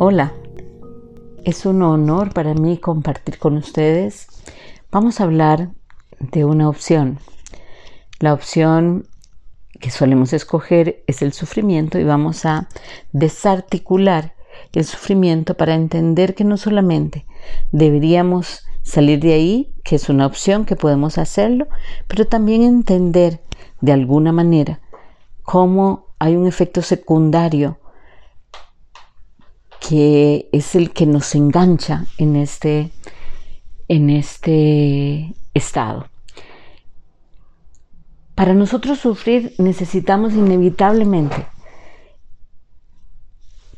Hola, es un honor para mí compartir con ustedes. Vamos a hablar de una opción. La opción que solemos escoger es el sufrimiento y vamos a desarticular el sufrimiento para entender que no solamente deberíamos salir de ahí, que es una opción que podemos hacerlo, pero también entender de alguna manera cómo hay un efecto secundario que es el que nos engancha en este, en este estado. Para nosotros sufrir necesitamos inevitablemente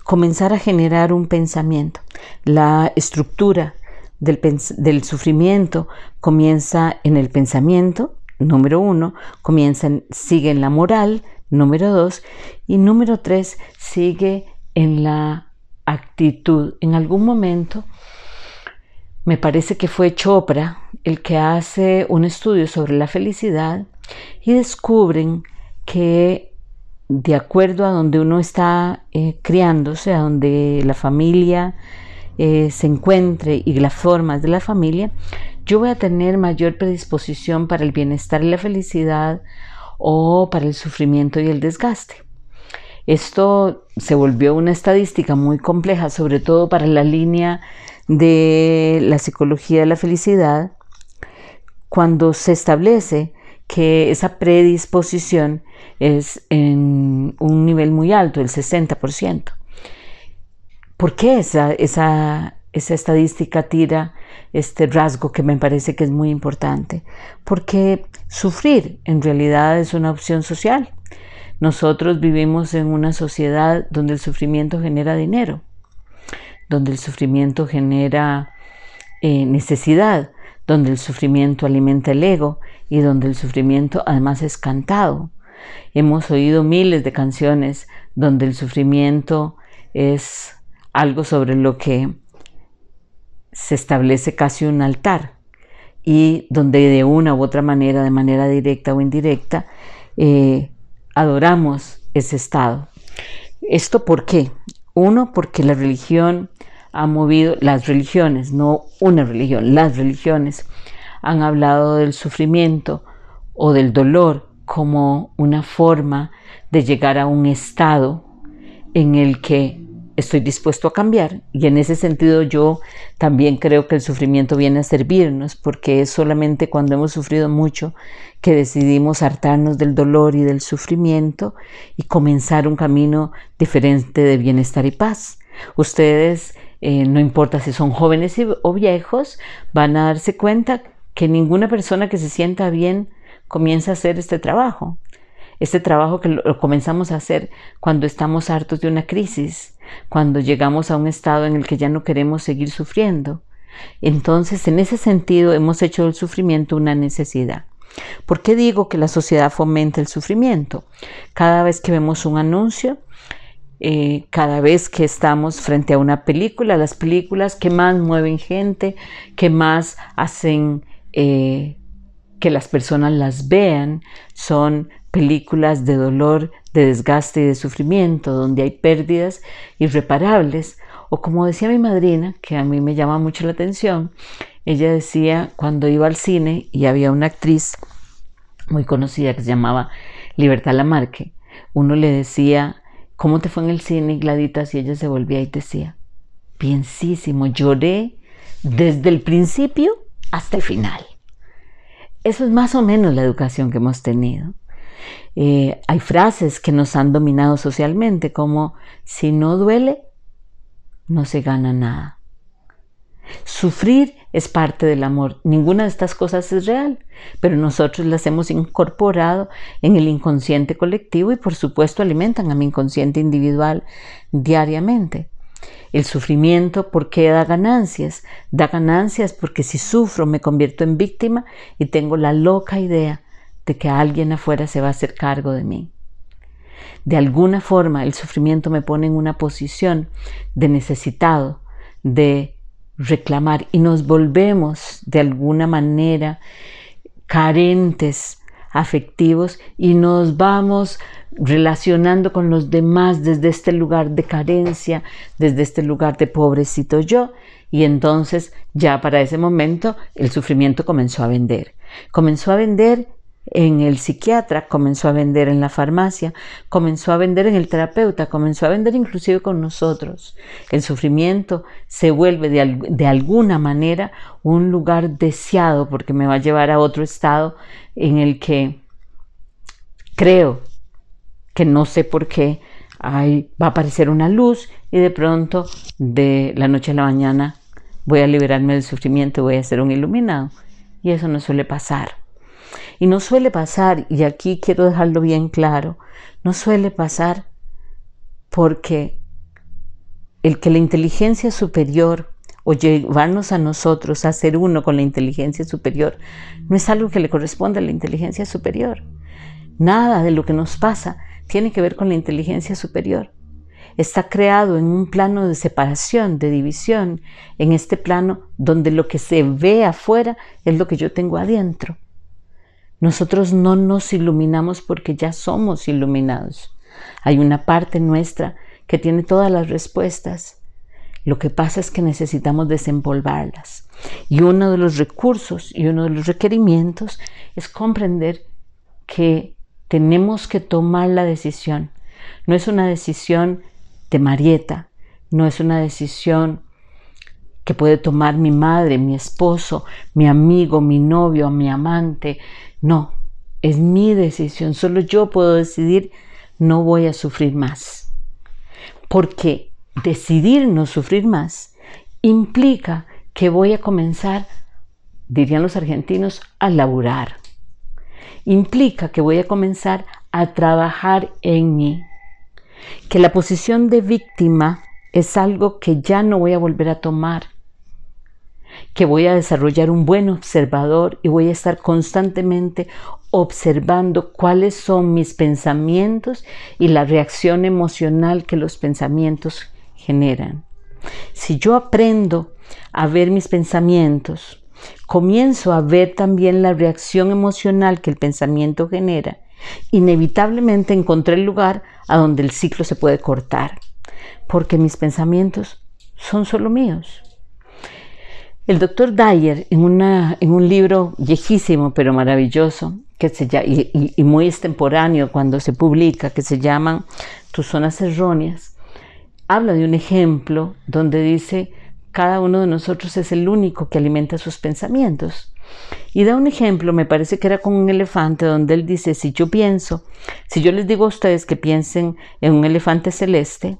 comenzar a generar un pensamiento. La estructura del, del, sufrimiento comienza en el pensamiento, número uno, comienza en, sigue en la moral, número dos, y número tres sigue en la actitud. En algún momento, me parece que fue Chopra el que hace un estudio sobre la felicidad y descubren que de acuerdo a donde uno está eh, criándose, a donde la familia eh, se encuentre y las formas de la familia, yo voy a tener mayor predisposición para el bienestar y la felicidad o para el sufrimiento y el desgaste. Esto se volvió una estadística muy compleja, sobre todo para la línea de la psicología de la felicidad, cuando se establece que esa predisposición es en un nivel muy alto, el 60%. ¿Por qué esa, esa, esa estadística tira este rasgo que me parece que es muy importante? Porque sufrir en realidad es una opción social. Nosotros vivimos en una sociedad donde el sufrimiento genera dinero, donde el sufrimiento genera eh, necesidad, donde el sufrimiento alimenta el ego y donde el sufrimiento además es cantado. Hemos oído miles de canciones donde el sufrimiento es algo sobre lo que se establece casi un altar y donde de una u otra manera, de manera directa o indirecta, eh, adoramos ese estado. ¿Esto por qué? Uno, porque la religión ha movido, las religiones, no una religión, las religiones han hablado del sufrimiento o del dolor como una forma de llegar a un estado en el que estoy dispuesto a cambiar y en ese sentido yo también creo que el sufrimiento viene a servirnos porque es solamente cuando hemos sufrido mucho que decidimos hartarnos del dolor y del sufrimiento y comenzar un camino diferente de bienestar y paz. Ustedes, eh, no importa si son jóvenes o viejos, van a darse cuenta que ninguna persona que se sienta bien comienza a hacer este trabajo. Este trabajo que lo comenzamos a hacer cuando estamos hartos de una crisis, cuando llegamos a un estado en el que ya no queremos seguir sufriendo. Entonces, en ese sentido, hemos hecho del sufrimiento una necesidad. ¿Por qué digo que la sociedad fomenta el sufrimiento? Cada vez que vemos un anuncio, eh, cada vez que estamos frente a una película, las películas que más mueven gente, que más hacen eh, que las personas las vean, son películas de dolor, de desgaste y de sufrimiento, donde hay pérdidas irreparables. O como decía mi madrina, que a mí me llama mucho la atención, ella decía cuando iba al cine y había una actriz muy conocida que se llamaba Libertad Lamarque, uno le decía, ¿cómo te fue en el cine, Gladitas? Y ella se volvía y decía, bienísimo, lloré desde el principio hasta el final. Eso es más o menos la educación que hemos tenido. Eh, hay frases que nos han dominado socialmente como si no duele, no se gana nada. Sufrir es parte del amor. Ninguna de estas cosas es real, pero nosotros las hemos incorporado en el inconsciente colectivo y por supuesto alimentan a mi inconsciente individual diariamente. El sufrimiento, ¿por qué da ganancias? Da ganancias porque si sufro me convierto en víctima y tengo la loca idea de que alguien afuera se va a hacer cargo de mí. De alguna forma el sufrimiento me pone en una posición de necesitado, de reclamar y nos volvemos de alguna manera carentes afectivos y nos vamos relacionando con los demás desde este lugar de carencia, desde este lugar de pobrecito yo. Y entonces ya para ese momento el sufrimiento comenzó a vender. Comenzó a vender en el psiquiatra, comenzó a vender en la farmacia, comenzó a vender en el terapeuta, comenzó a vender inclusive con nosotros. El sufrimiento se vuelve de, de, alguna manera un lugar deseado porque me va a llevar a otro estado en el que creo que no sé por qué ahí va a aparecer una luz y de pronto de la noche a la mañana voy a liberarme del sufrimiento, voy a ser un iluminado. Y eso no suele pasar. Y no suele pasar, y aquí quiero dejarlo bien claro, no suele pasar porque el que la inteligencia superior o llevarnos a nosotros a ser uno con la inteligencia superior no es algo que le corresponde a la inteligencia superior. Nada de lo que nos pasa tiene que ver con la inteligencia superior. Está creado en un plano de separación, de división, en este plano donde lo que se ve afuera es lo que yo tengo adentro. Nosotros no nos iluminamos porque ya somos iluminados. Hay una parte nuestra que tiene todas las respuestas. Lo que pasa es que necesitamos desempolvarlas. Y uno de los recursos y uno de los requerimientos es comprender que tenemos que tomar la decisión. No es una decisión de Marieta, no es una decisión que puede tomar mi madre, mi esposo, mi amigo, mi novio, mi amante, no, es mi decisión, solo yo puedo decidir, no voy a sufrir más. Porque decidir no sufrir más implica que voy a comenzar, dirían los argentinos, a laburar. Implica que voy a comenzar a trabajar en mí. Que la posición de víctima es algo que ya no voy a volver a tomar que voy a desarrollar un buen observador y voy a estar constantemente observando cuáles son mis pensamientos y la reacción emocional que los pensamientos generan. Si yo aprendo a ver mis pensamientos, comienzo a ver también la reacción emocional que el pensamiento genera, inevitablemente encontré el lugar a donde el ciclo se puede cortar, porque mis pensamientos son solo míos. El doctor Dyer, en, un libro viejísimo pero maravilloso, que se y, y, muy extemporáneo cuando se publica, que se llama Tus zonas erróneas, habla de un ejemplo donde dice, cada uno de nosotros es el único que alimenta sus pensamientos. Y da un ejemplo, me parece que era con un elefante, donde él dice, si yo pienso, si yo les digo a ustedes que piensen en un elefante celeste,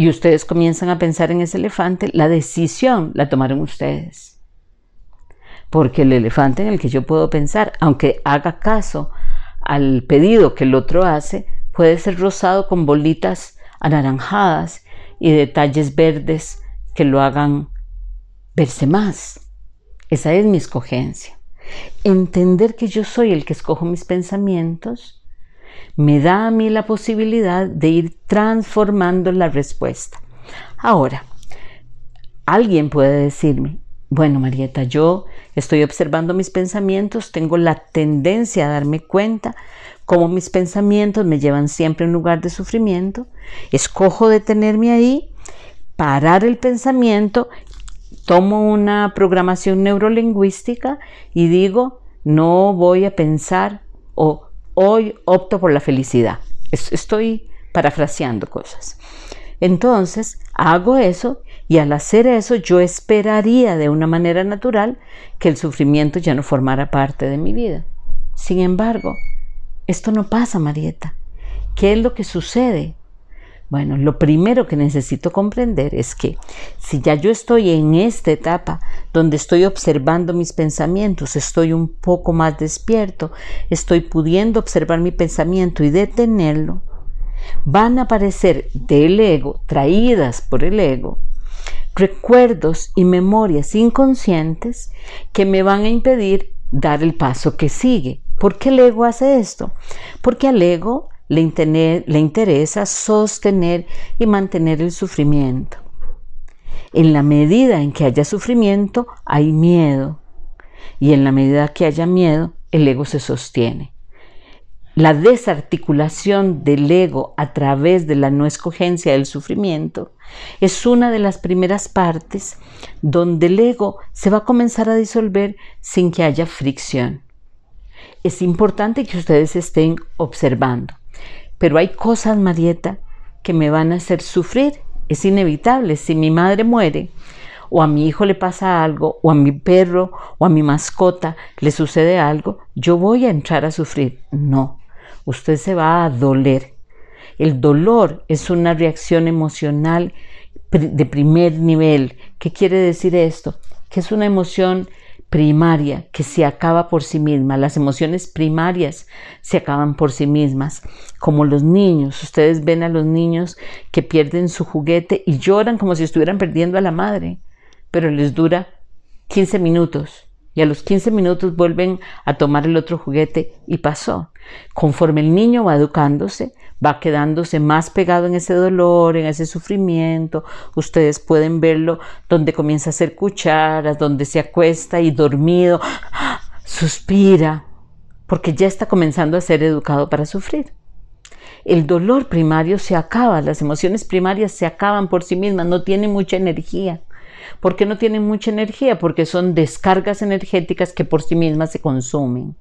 y ustedes comienzan a pensar en ese elefante, la decisión la tomaron ustedes. Porque el elefante en el que yo puedo pensar, aunque haga caso al pedido que el otro hace, puede ser rosado con bolitas anaranjadas y detalles verdes que lo hagan verse más. Esa es mi escogencia. Entender que yo soy el que escojo mis pensamientos me da a mí la posibilidad de ir transformando la respuesta. Ahora, alguien puede decirme, bueno, Marieta, yo estoy observando mis pensamientos, tengo la tendencia a darme cuenta cómo mis pensamientos me llevan siempre a un lugar de sufrimiento, escojo detenerme ahí, parar el pensamiento, tomo una programación neurolingüística y digo, no voy a pensar o hoy opto por la felicidad. Estoy parafraseando cosas. Entonces, hago eso y al hacer eso yo esperaría de una manera natural que el sufrimiento ya no formara parte de mi vida. Sin embargo, esto no pasa, Marieta. ¿Qué es lo que sucede? Bueno, lo primero que necesito comprender es que si ya yo estoy en esta etapa donde estoy observando mis pensamientos, estoy un poco más despierto, estoy pudiendo observar mi pensamiento y detenerlo, van a aparecer del ego, traídas por el ego, recuerdos y memorias inconscientes que me van a impedir dar el paso que sigue. ¿Por qué el ego hace esto? Porque al ego le, interesa sostener y mantener el sufrimiento. En la medida en que haya sufrimiento, hay miedo. Y en la medida que haya miedo, el ego se sostiene. La desarticulación del ego a través de la no escogencia del sufrimiento es una de las primeras partes donde el ego se va a comenzar a disolver sin que haya fricción. Es importante que ustedes estén observando, pero hay cosas, Marieta, que me van a hacer sufrir. Es inevitable. Si mi madre muere, o a mi hijo le pasa algo, o a mi perro o a mi mascota le sucede algo, yo voy a entrar a sufrir. No, usted se va a doler. El dolor es una reacción emocional de primer nivel. ¿Qué quiere decir esto? Que es una emoción primaria que se acaba por sí misma. Las emociones primarias se acaban por sí mismas. Como los niños. Ustedes ven a los niños que pierden su juguete y lloran como si estuvieran perdiendo a la madre pero les dura 15 minutos y a los 15 minutos vuelven a tomar el otro juguete y pasó. Conforme el niño va educándose, va quedándose más pegado en ese dolor, en ese sufrimiento. Ustedes pueden verlo donde comienza a hacer cucharas, donde se acuesta y dormido, suspira, porque ya está comenzando a ser educado para sufrir. El dolor primario se acaba, las emociones primarias se acaban por sí mismas, no tienen mucha energía. ¿Por qué no tienen mucha energía? Porque son descargas energéticas que por sí mismas se consumen.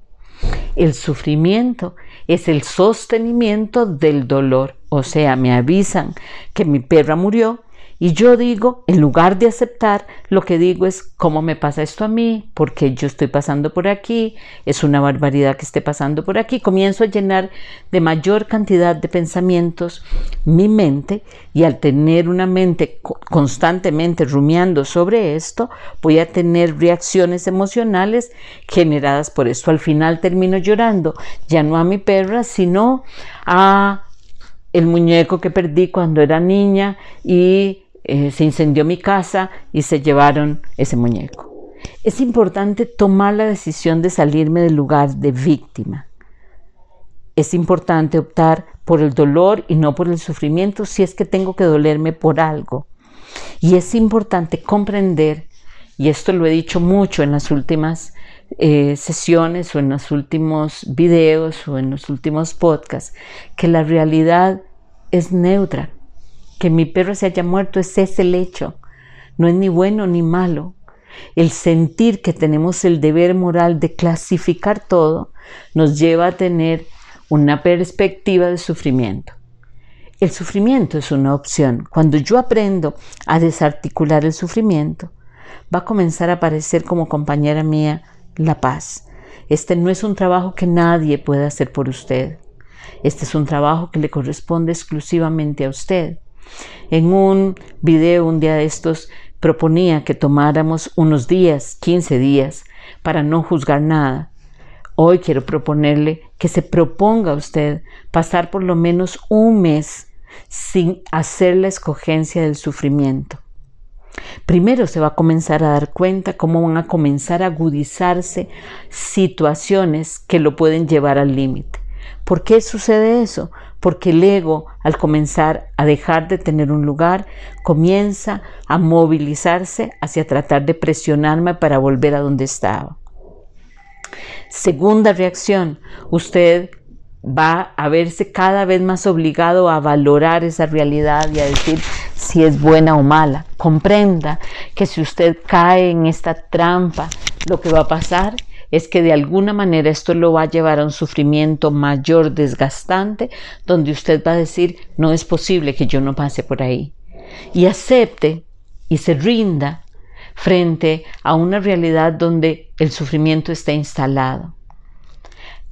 El sufrimiento es el sostenimiento del dolor. O sea, me avisan que mi perra murió y yo digo, en lugar de aceptar, lo que digo es, ¿cómo me pasa esto a mí? Porque yo estoy pasando por aquí? Es una barbaridad que esté pasando por aquí. Comienzo a llenar de mayor cantidad de pensamientos mi mente y al tener una mente constantemente rumiando sobre esto, voy a tener reacciones emocionales generadas por esto. Al final termino llorando, ya no a mi perra, sino a el muñeco que perdí cuando era niña y eh, se incendió mi casa y se llevaron ese muñeco. Es importante tomar la decisión de salirme del lugar de víctima. Es importante optar por el dolor y no por el sufrimiento si es que tengo que dolerme por algo. Y es importante comprender, y esto lo he dicho mucho en las últimas eh, sesiones o en los últimos videos o en los últimos podcasts, que la realidad es neutra, que mi perro se haya muerto es ese el hecho, no es ni bueno ni malo. El sentir que tenemos el deber moral de clasificar todo nos lleva a tener una perspectiva de sufrimiento. El sufrimiento es una opción. Cuando yo aprendo a desarticular el sufrimiento, va a comenzar a aparecer como compañera mía la paz. Este no es un trabajo que nadie pueda hacer por usted. Este es un trabajo que le corresponde exclusivamente a usted. En un video un día de estos proponía que tomáramos unos días, 15 días, para no juzgar nada. Hoy quiero proponerle que se proponga a usted pasar por lo menos un mes sin hacer la escogencia del sufrimiento. Primero se va a comenzar a dar cuenta cómo van a comenzar a agudizarse situaciones que lo pueden llevar al límite. ¿Por qué sucede eso? Porque el ego, al comenzar a dejar de tener un lugar, comienza a movilizarse hacia tratar de presionarme para volver a donde estaba. Segunda reacción, usted va a verse cada vez más obligado a valorar esa realidad y a decir si es buena o mala. Comprenda que si usted cae en esta trampa, lo que va a pasar es que de alguna manera esto lo va a llevar a un sufrimiento mayor, desgastante, donde usted va a decir, no es posible que yo no pase por ahí. Y acepte y se rinda frente a una realidad donde el sufrimiento está instalado.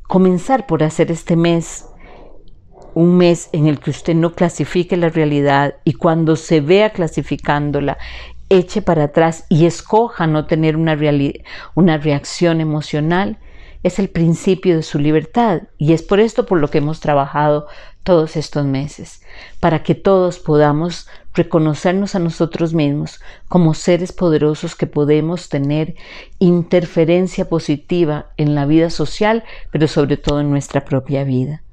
Comenzar por hacer este mes un mes en el que usted no clasifique la realidad y cuando se vea clasificándola eche para atrás y escoja no tener una, una reacción emocional, es el principio de su libertad y es por esto por lo que hemos trabajado todos estos meses, para que todos podamos reconocernos a nosotros mismos como seres poderosos que podemos tener interferencia positiva en la vida social, pero sobre todo en nuestra propia vida.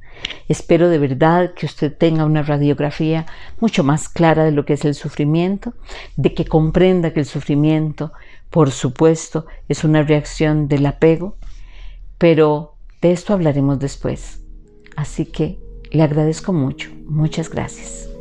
Espero de verdad que usted tenga una radiografía mucho más clara de lo que es el sufrimiento, de que comprenda que el sufrimiento, por supuesto, es una reacción del apego, pero de esto hablaremos después. Así que le agradezco mucho. Muchas gracias.